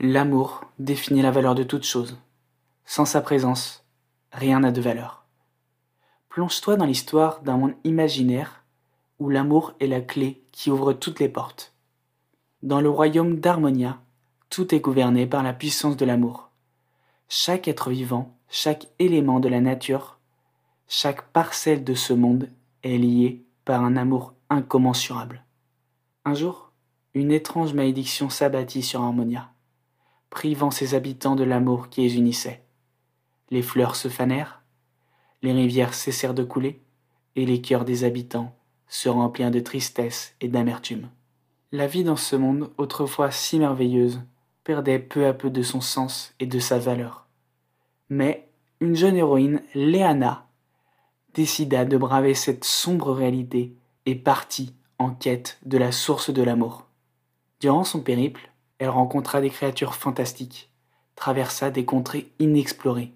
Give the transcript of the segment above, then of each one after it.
L'amour définit la valeur de toute chose. Sans sa présence, rien n'a de valeur. Plonge-toi dans l'histoire d'un monde imaginaire où l'amour est la clé qui ouvre toutes les portes. Dans le royaume d'Harmonia, tout est gouverné par la puissance de l'amour. Chaque être vivant, chaque élément de la nature, chaque parcelle de ce monde est lié par un amour incommensurable. Un jour, une étrange malédiction s'abattit sur Harmonia privant ses habitants de l'amour qui les unissait. Les fleurs se fanèrent, les rivières cessèrent de couler, et les cœurs des habitants se remplirent de tristesse et d'amertume. La vie dans ce monde, autrefois si merveilleuse, perdait peu à peu de son sens et de sa valeur. Mais une jeune héroïne, Léana, décida de braver cette sombre réalité et partit en quête de la source de l'amour. Durant son périple, elle rencontra des créatures fantastiques, traversa des contrées inexplorées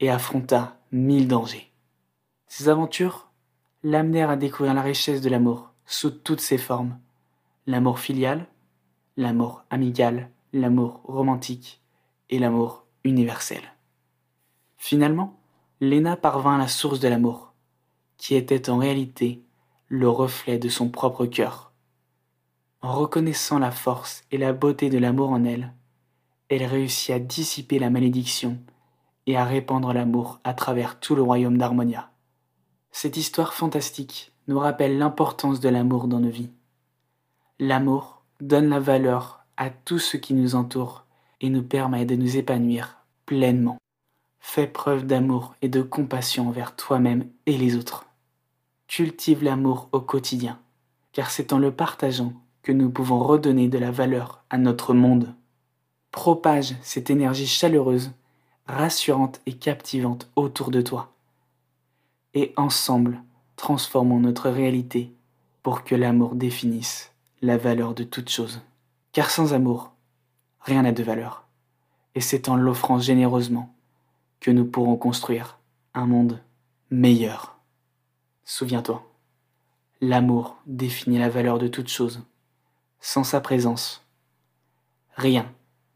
et affronta mille dangers. Ces aventures l'amenèrent à découvrir la richesse de l'amour sous toutes ses formes. L'amour filial, l'amour amical, l'amour romantique et l'amour universel. Finalement, Léna parvint à la source de l'amour, qui était en réalité le reflet de son propre cœur. En reconnaissant la force et la beauté de l'amour en elle, elle réussit à dissiper la malédiction et à répandre l'amour à travers tout le royaume d'Harmonia. Cette histoire fantastique nous rappelle l'importance de l'amour dans nos vies. L'amour donne la valeur à tout ce qui nous entoure et nous permet de nous épanouir pleinement. Fais preuve d'amour et de compassion envers toi-même et les autres. Cultive l'amour au quotidien, car c'est en le partageant que nous pouvons redonner de la valeur à notre monde. Propage cette énergie chaleureuse, rassurante et captivante autour de toi. Et ensemble, transformons notre réalité pour que l'amour définisse la valeur de toute chose. Car sans amour, rien n'a de valeur. Et c'est en l'offrant généreusement que nous pourrons construire un monde meilleur. Souviens-toi, l'amour définit la valeur de toute chose sans sa présence, rien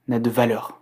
n'a de valeur.